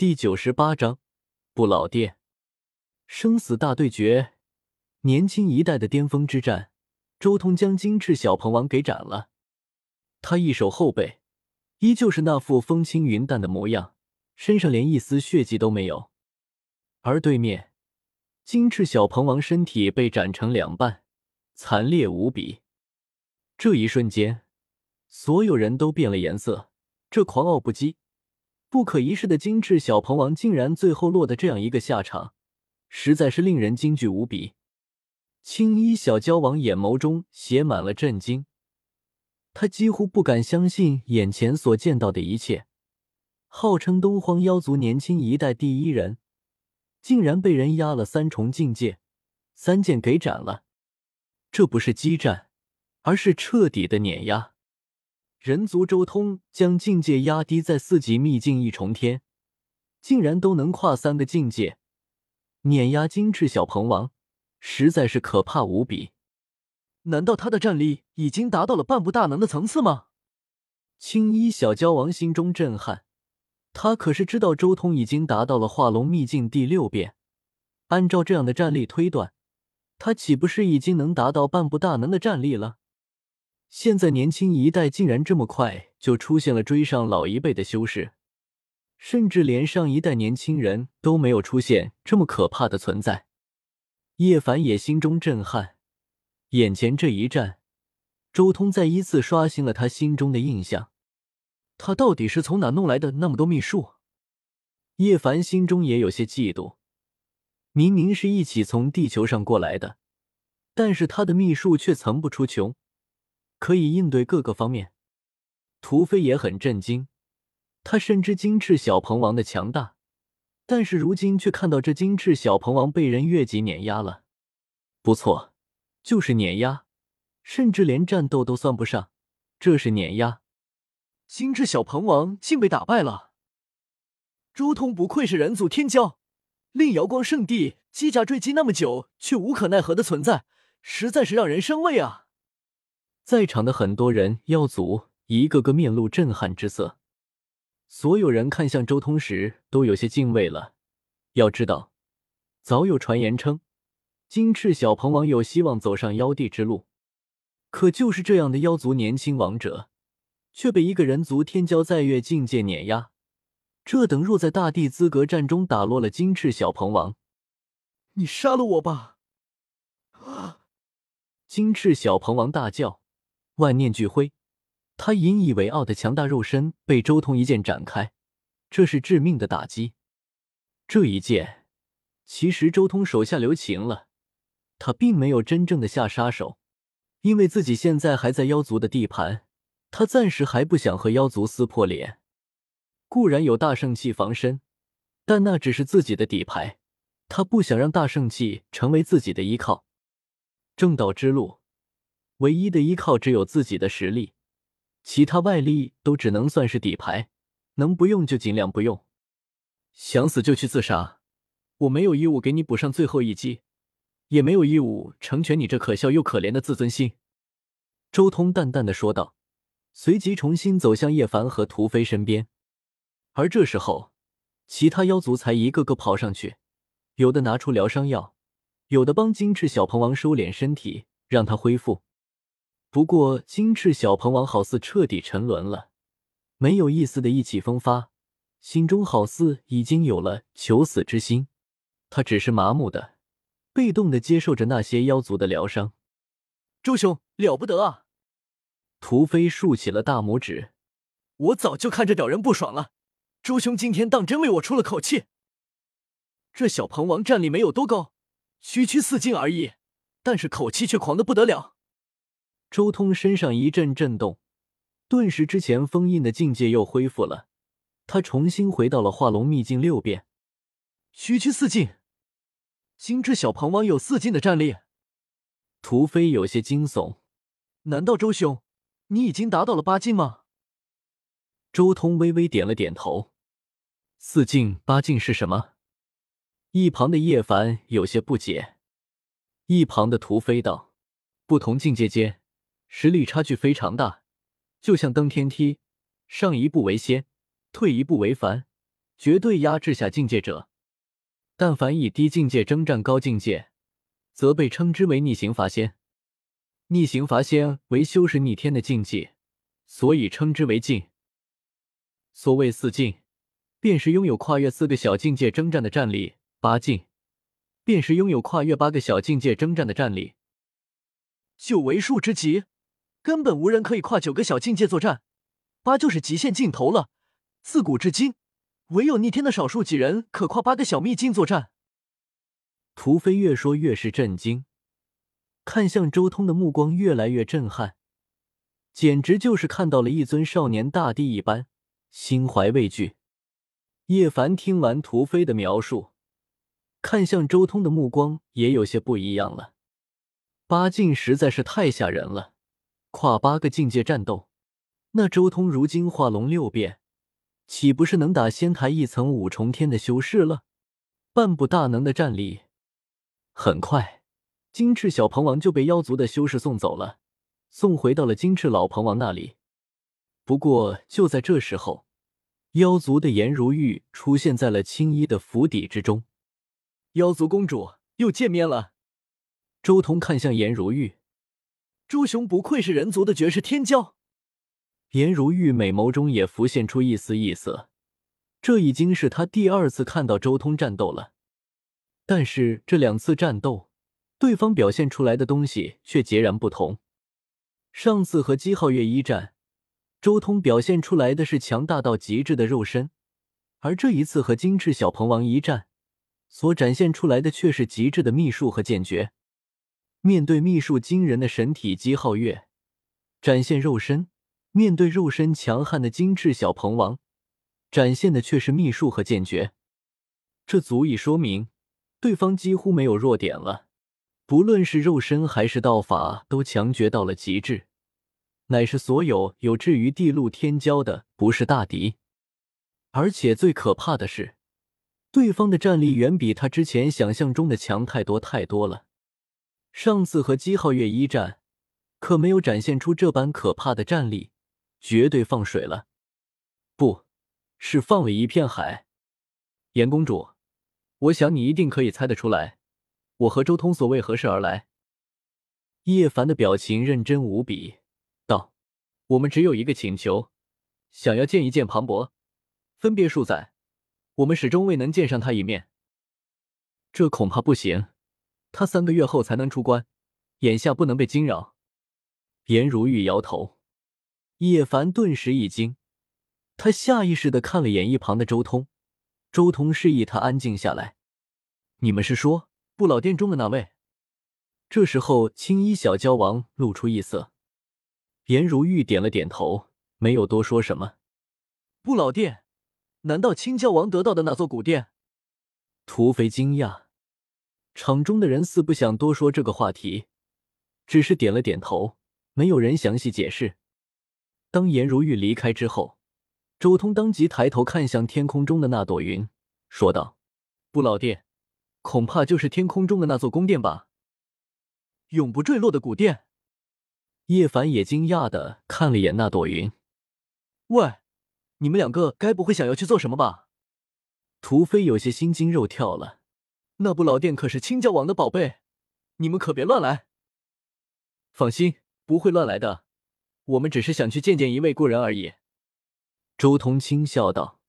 第九十八章不老殿，生死大对决，年轻一代的巅峰之战。周通将金翅小鹏王给斩了，他一手后背依旧是那副风轻云淡的模样，身上连一丝血迹都没有。而对面，金翅小鹏王身体被斩成两半，惨烈无比。这一瞬间，所有人都变了颜色。这狂傲不羁。不可一世的金翅小鹏王竟然最后落得这样一个下场，实在是令人惊惧无比。青衣小蛟王眼眸中写满了震惊，他几乎不敢相信眼前所见到的一切。号称东荒妖族年轻一代第一人，竟然被人压了三重境界，三剑给斩了。这不是激战，而是彻底的碾压。人族周通将境界压低在四级秘境一重天，竟然都能跨三个境界，碾压金翅小鹏王，实在是可怕无比。难道他的战力已经达到了半步大能的层次吗？青衣小蛟王心中震撼，他可是知道周通已经达到了化龙秘境第六变，按照这样的战力推断，他岂不是已经能达到半步大能的战力了？现在年轻一代竟然这么快就出现了追上老一辈的修士，甚至连上一代年轻人都没有出现这么可怕的存在。叶凡也心中震撼，眼前这一战，周通再一次刷新了他心中的印象。他到底是从哪弄来的那么多秘术？叶凡心中也有些嫉妒，明明是一起从地球上过来的，但是他的秘术却层不出穷。可以应对各个方面，屠飞也很震惊。他深知金翅小鹏王的强大，但是如今却看到这金翅小鹏王被人越级碾压了。不错，就是碾压，甚至连战斗都算不上，这是碾压。金翅小鹏王竟被打败了。周通不愧是人族天骄，令瑶光圣地机甲坠机那么久却无可奈何的存在，实在是让人生畏啊！在场的很多人，妖族一个个面露震撼之色。所有人看向周通时，都有些敬畏了。要知道，早有传言称，金翅小鹏王有希望走上妖帝之路。可就是这样的妖族年轻王者，却被一个人族天骄在月境界碾压。这等若在大帝资格战中打落了金翅小鹏王，你杀了我吧！啊！金翅小鹏王大叫。万念俱灰，他引以为傲的强大肉身被周通一剑斩开，这是致命的打击。这一剑，其实周通手下留情了，他并没有真正的下杀手，因为自己现在还在妖族的地盘，他暂时还不想和妖族撕破脸。固然有大圣器防身，但那只是自己的底牌，他不想让大圣器成为自己的依靠。正道之路。唯一的依靠只有自己的实力，其他外力都只能算是底牌，能不用就尽量不用。想死就去自杀，我没有义务给你补上最后一击，也没有义务成全你这可笑又可怜的自尊心。”周通淡淡的说道，随即重新走向叶凡和屠飞身边。而这时候，其他妖族才一个个跑上去，有的拿出疗伤药，有的帮金翅小鹏王收敛身体，让他恢复。不过，金翅小鹏王好似彻底沉沦了，没有一丝的意气风发，心中好似已经有了求死之心。他只是麻木的、被动的接受着那些妖族的疗伤。周兄了不得啊！屠飞竖起了大拇指，我早就看这屌人不爽了。周兄今天当真为我出了口气。这小鹏王战力没有多高，区区四境而已，但是口气却狂的不得了。周通身上一阵震动，顿时之前封印的境界又恢复了，他重新回到了化龙秘境六变。区区四境，金翅小鹏王有四境的战力？屠飞有些惊悚，难道周兄你已经达到了八境吗？周通微微点了点头。四境八境是什么？一旁的叶凡有些不解。一旁的屠飞道：不同境界间。实力差距非常大，就像登天梯，上一步为仙，退一步为凡，绝对压制下境界者。但凡以低境界征战高境界，则被称之为逆行伐仙。逆行伐仙为修士逆天的境界，所以称之为境。所谓四境，便是拥有跨越四个小境界征战的战力；八境，便是拥有跨越八个小境界征战的战力。九为数之极，根本无人可以跨九个小境界作战。八就是极限尽头了。自古至今，唯有逆天的少数几人可跨八个小秘境作战。屠飞越说越是震惊，看向周通的目光越来越震撼，简直就是看到了一尊少年大帝一般，心怀畏惧。叶凡听完屠飞的描述，看向周通的目光也有些不一样了。八境实在是太吓人了，跨八个境界战斗。那周通如今化龙六变，岂不是能打仙台一层五重天的修士了？半步大能的战力。很快，金翅小鹏王就被妖族的修士送走了，送回到了金翅老鹏王那里。不过就在这时候，妖族的颜如玉出现在了青衣的府邸之中。妖族公主又见面了。周通看向颜如玉，朱雄不愧是人族的绝世天骄。颜如玉美眸中也浮现出一丝异色，这已经是他第二次看到周通战斗了。但是这两次战斗，对方表现出来的东西却截然不同。上次和姬皓月一战，周通表现出来的是强大到极致的肉身，而这一次和金翅小鹏王一战，所展现出来的却是极致的秘术和剑诀。面对秘术惊人的神体姬皓月，展现肉身。面对肉身强悍的金翅小鹏王，展现的却是秘术和剑诀，这足以说明对方几乎没有弱点了。不论是肉身还是道法，都强绝到了极致，乃是所有有志于地陆天骄的不是大敌。而且最可怕的是，对方的战力远比他之前想象中的强太多太多了。上次和姬皓月一战，可没有展现出这般可怕的战力。绝对放水了，不是放了一片海。严公主，我想你一定可以猜得出来，我和周通所为何事而来。叶凡的表情认真无比，道：“我们只有一个请求，想要见一见庞博。分别数载，我们始终未能见上他一面。这恐怕不行，他三个月后才能出关，眼下不能被惊扰。”颜如玉摇头。叶凡顿时一惊，他下意识的看了眼一旁的周通，周通示意他安静下来。你们是说不老殿中的那位？这时候，青衣小蛟王露出异色。颜如玉点了点头，没有多说什么。不老殿？难道青蛟王得到的那座古殿？土匪惊讶，场中的人似不想多说这个话题，只是点了点头，没有人详细解释。当颜如玉离开之后，周通当即抬头看向天空中的那朵云，说道：“不老殿，恐怕就是天空中的那座宫殿吧？永不坠落的古殿。”叶凡也惊讶的看了眼那朵云。“喂，你们两个该不会想要去做什么吧？”屠飞有些心惊肉跳了。“那部老店可是青蛟王的宝贝，你们可别乱来。”“放心，不会乱来的。”我们只是想去见见一位故人而已。”周通轻笑道。